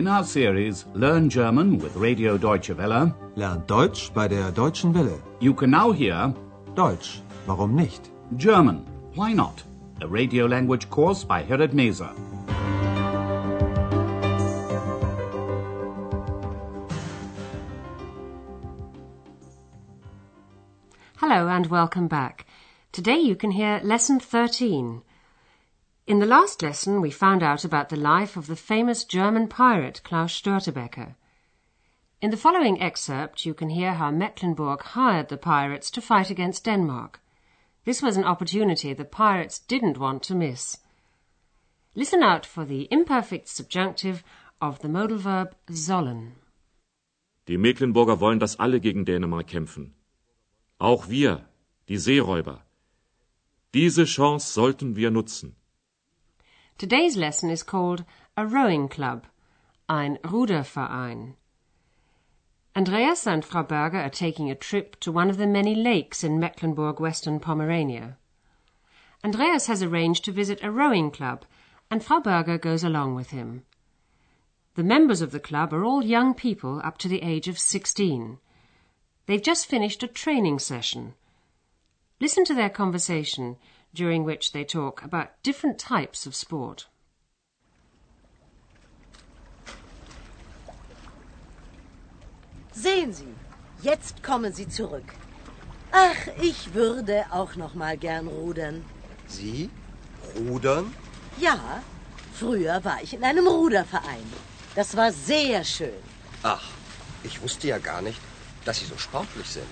In our series Learn German with Radio Deutsche Welle, Lernt Deutsch bei der Deutschen Welle. you can now hear Deutsch, warum nicht? German, Why Not? A radio language course by Herrad Meese. Hello and welcome back. Today you can hear Lesson 13. In the last lesson, we found out about the life of the famous German pirate Klaus Störtebeker. In the following excerpt, you can hear how Mecklenburg hired the pirates to fight against Denmark. This was an opportunity the pirates didn't want to miss. Listen out for the imperfect subjunctive of the modal verb sollen. Die Mecklenburger wollen, dass alle gegen Dänemark kämpfen. Auch wir, die Seeräuber. Diese Chance sollten wir nutzen. Today's lesson is called a rowing club, ein Ruderverein. Andreas and Frau Berger are taking a trip to one of the many lakes in Mecklenburg-Western Pomerania. Andreas has arranged to visit a rowing club, and Frau Berger goes along with him. The members of the club are all young people up to the age of 16. They've just finished a training session. Listen to their conversation, during which they talk about different types of sport. Sehen Sie, jetzt kommen Sie zurück. Ach, ich würde auch noch mal gern rudern. Sie? Rudern? Ja, früher war ich in einem Ruderverein. Das war sehr schön. Ach, ich wusste ja gar nicht, dass Sie so sportlich sind.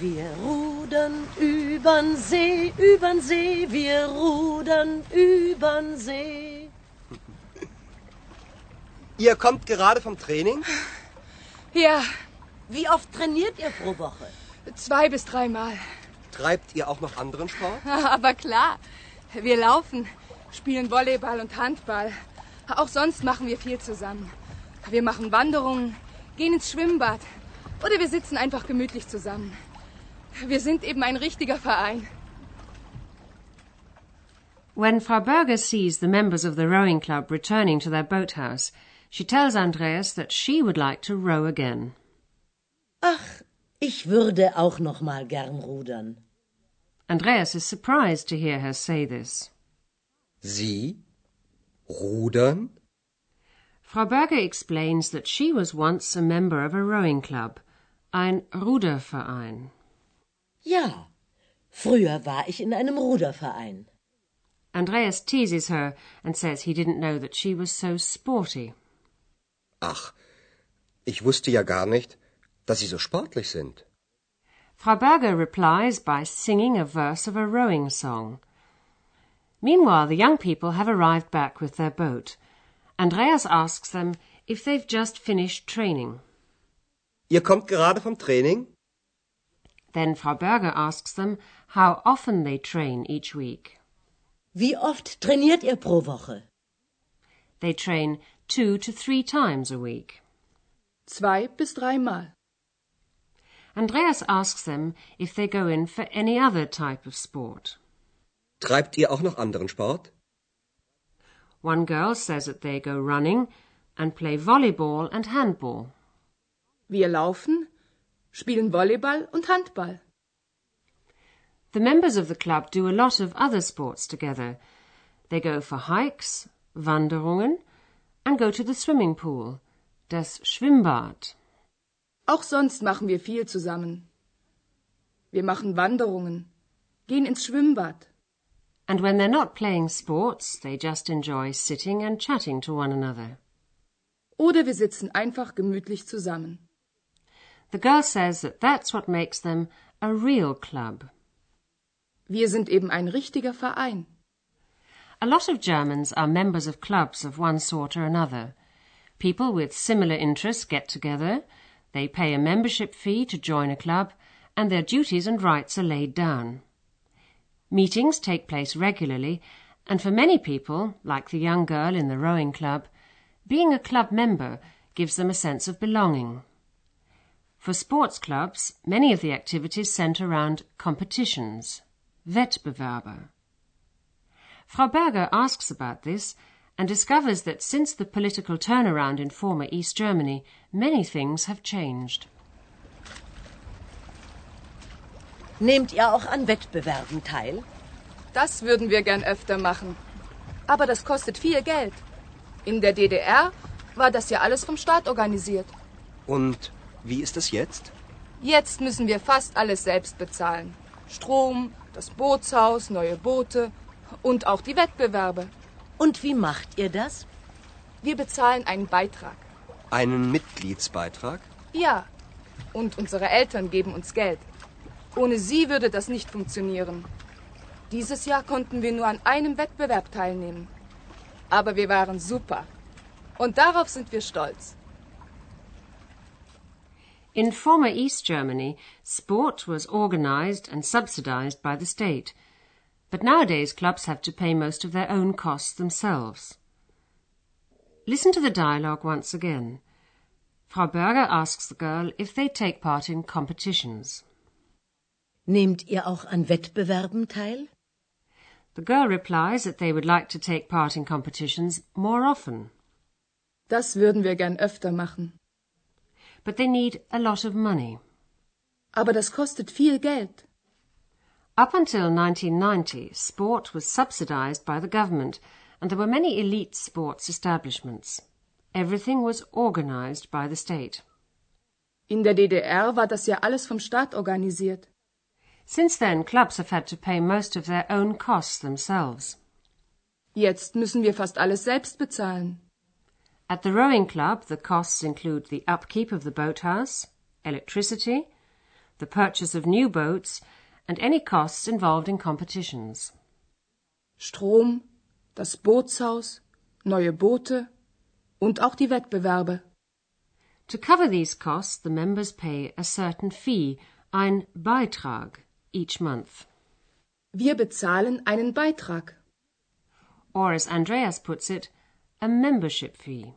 Wir rudern übern See, übern See, wir rudern übern See. Ihr kommt gerade vom Training? Ja, Wie oft trainiert ihr pro Woche? zwei bis dreimal. Treibt ihr auch noch anderen Sport? Aber klar, wir laufen, spielen Volleyball und Handball. Auch sonst machen wir viel zusammen. Wir machen Wanderungen, gehen ins Schwimmbad oder wir sitzen einfach gemütlich zusammen. Wir sind eben ein richtiger Verein. When Frau Berger sees the members of the rowing club returning to their boathouse, she tells Andreas that she would like to row again. Ach, ich würde auch noch mal gern rudern. Andreas is surprised to hear her say this. Sie? Rudern? Frau Berger explains that she was once a member of a rowing club, ein Ruderverein. Ja, früher war ich in einem Ruderverein. Andreas teases her and says he didn't know that she was so sporty. Ach, ich wusste ja gar nicht, dass Sie so sportlich sind. Frau Berger replies by singing a verse of a rowing song. Meanwhile, the young people have arrived back with their boat. Andreas asks them if they've just finished training. Ihr kommt gerade vom Training? Then Frau Berger asks them how often they train each week. Wie oft trainiert ihr pro Woche? They train two to three times a week. Zwei bis dreimal. Andreas asks them if they go in for any other type of sport. Treibt ihr auch noch anderen Sport? One girl says that they go running and play volleyball and handball. Wir laufen, spielen Volleyball und Handball. The members of the club do a lot of other sports together. They go for hikes, Wanderungen, and go to the swimming pool, das Schwimmbad. Auch sonst machen wir viel zusammen. Wir machen Wanderungen, gehen ins Schwimmbad. And when they're not playing sports, they just enjoy sitting and chatting to one another. Oder wir sitzen einfach gemütlich zusammen. The girl says that that's what makes them a real club. Wir sind eben ein richtiger Verein. A lot of Germans are members of clubs of one sort or another. People with similar interests get together, they pay a membership fee to join a club, and their duties and rights are laid down. Meetings take place regularly, and for many people, like the young girl in the rowing club, being a club member gives them a sense of belonging. For sports clubs, many of the activities centre around competitions, Wettbewerbe. Frau Berger asks about this and discovers that since the political turnaround in former East Germany, many things have changed. Nehmt ihr auch an Wettbewerben teil? Das würden wir gern öfter machen. Aber das kostet viel Geld. In der DDR war das ja alles vom Staat organisiert. Und wie ist es jetzt? Jetzt müssen wir fast alles selbst bezahlen. Strom, das Bootshaus, neue Boote und auch die Wettbewerbe. Und wie macht ihr das? Wir bezahlen einen Beitrag. Einen Mitgliedsbeitrag? Ja. Und unsere Eltern geben uns Geld. Ohne sie würde das nicht funktionieren. Dieses Jahr konnten wir nur an einem Wettbewerb teilnehmen. Aber wir waren super. Und darauf sind wir stolz. In former East Germany, sport was organized and subsidized by the state. But nowadays clubs have to pay most of their own costs themselves. Listen to the dialogue once again. Frau Berger asks the girl if they take part in competitions. Nehmt ihr auch an Wettbewerben teil? The girl replies that they would like to take part in competitions more often. Das würden wir gern öfter machen. But they need a lot of money. Aber das kostet viel Geld. Up until 1990, sport was subsidized by the government, and there were many elite sports establishments. Everything was organized by the state. In der DDR war das ja alles vom Staat organisiert. Since then, clubs have had to pay most of their own costs themselves. Jetzt müssen wir fast alles selbst bezahlen. At the rowing club, the costs include the upkeep of the boathouse, electricity, the purchase of new boats, and any costs involved in competitions. Strom, das Bootshaus, neue Boote und auch die Wettbewerbe. To cover these costs, the members pay a certain fee, ein Beitrag, each month. Wir bezahlen einen Beitrag. Or as Andreas puts it, a membership fee.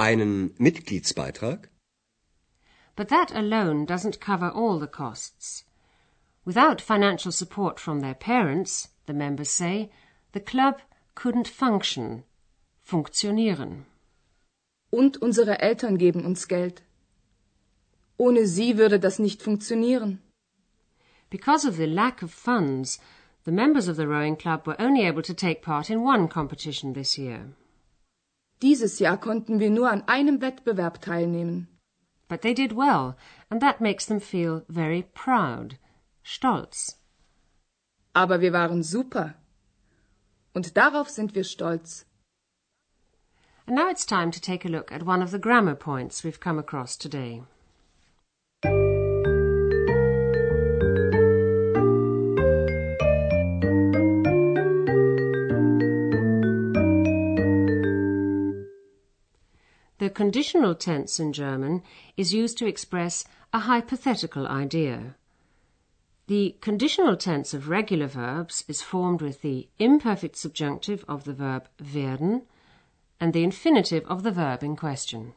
Einen Mitgliedsbeitrag? But that alone doesn't cover all the costs. Without financial support from their parents, the members say, the club couldn't function, funktionieren. Und unsere Eltern geben uns Geld. Ohne sie würde das nicht funktionieren. Because of the lack of funds, the members of the rowing club were only able to take part in one competition this year. Dieses Jahr konnten wir nur an einem Wettbewerb teilnehmen. But they did well, and that makes them feel very proud, stolz. Aber wir waren super. Und darauf sind wir stolz. And now it's time to take a look at one of the grammar points we've come across today. The conditional tense in German is used to express a hypothetical idea. The conditional tense of regular verbs is formed with the imperfect subjunctive of the verb werden and the infinitive of the verb in question.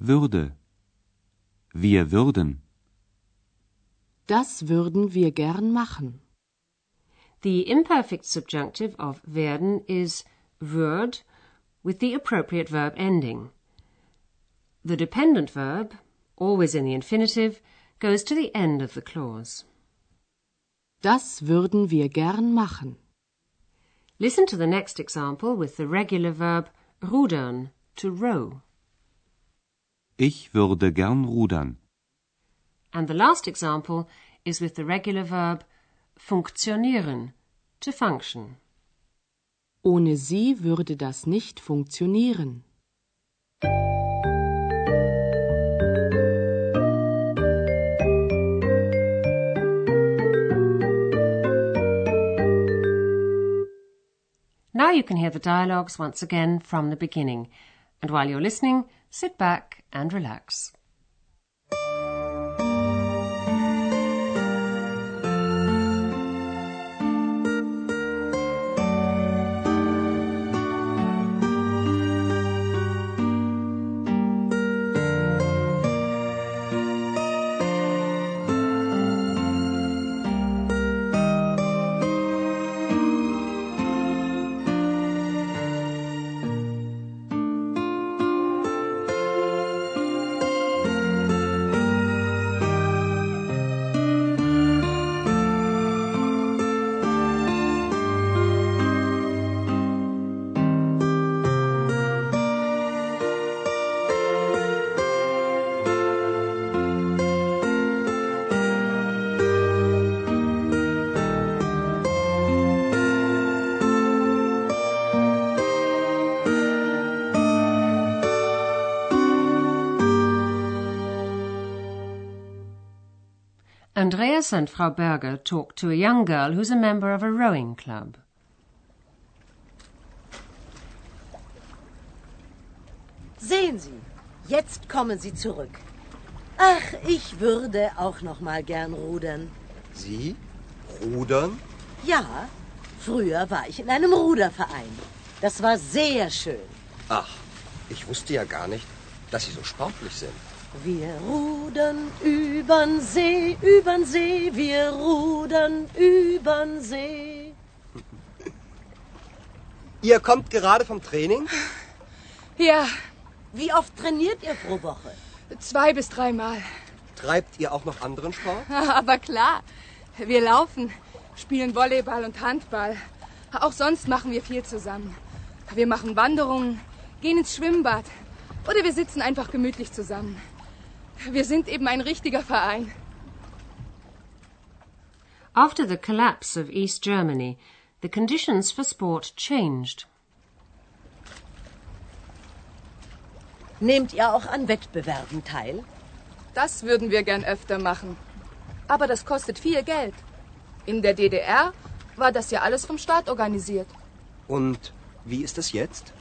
Würde. Wir würden. Das würden wir gern machen. The imperfect subjunctive of werden is würd with the appropriate verb ending. The dependent verb, always in the infinitive, goes to the end of the clause. Das würden wir gern machen. Listen to the next example with the regular verb rudern, to row. Ich würde gern rudern. And the last example is with the regular verb funktionieren, to function. Ohne sie würde das nicht funktionieren. Now you can hear the dialogues once again from the beginning. And while you're listening, sit back and relax. Andreas and Frau Berger talk to a young girl who's a member of a rowing club. Sehen Sie, jetzt kommen Sie zurück. Ach, ich würde auch noch mal gern rudern. Sie? Rudern? Ja, früher war ich in einem Ruderverein. Das war sehr schön. Ach, ich wusste ja gar nicht, dass Sie so sportlich sind. Wir rudern übern See, übern See, wir rudern übern See. Ihr kommt gerade vom Training? Ja, Wie oft trainiert ihr pro Woche? zwei bis dreimal. Treibt ihr auch noch anderen Sport? Aber klar, wir laufen, spielen Volleyball und Handball. Auch sonst machen wir viel zusammen. Wir machen Wanderungen, gehen ins Schwimmbad oder wir sitzen einfach gemütlich zusammen. Wir sind eben ein richtiger Verein. After the collapse of East Germany, the conditions for sport changed. Nehmt ihr auch an Wettbewerben teil? Das würden wir gern öfter machen. Aber das kostet viel Geld. In der DDR war das ja alles vom Staat organisiert. Und wie ist es jetzt?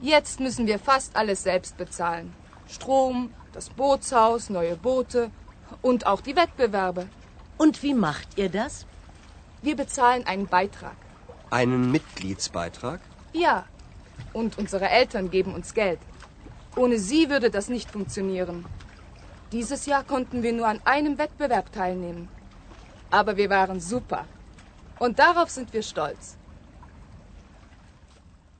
Jetzt müssen wir fast alles selbst bezahlen. Strom, das Bootshaus, neue Boote und auch die Wettbewerbe. Und wie macht ihr das? Wir bezahlen einen Beitrag. Einen Mitgliedsbeitrag? Ja. Und unsere Eltern geben uns Geld. Ohne sie würde das nicht funktionieren. Dieses Jahr konnten wir nur an einem Wettbewerb teilnehmen. Aber wir waren super. Und darauf sind wir stolz.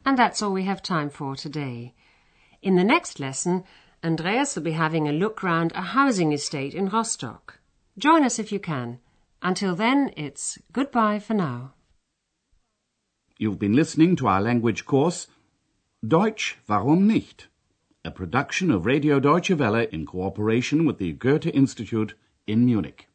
And that's all we have time for today. In the next lesson, Andreas will be having a look round a housing estate in Rostock. Join us if you can. Until then, it's goodbye for now. You've been listening to our language course Deutsch, warum nicht? A production of Radio Deutsche Welle in cooperation with the Goethe Institute in Munich.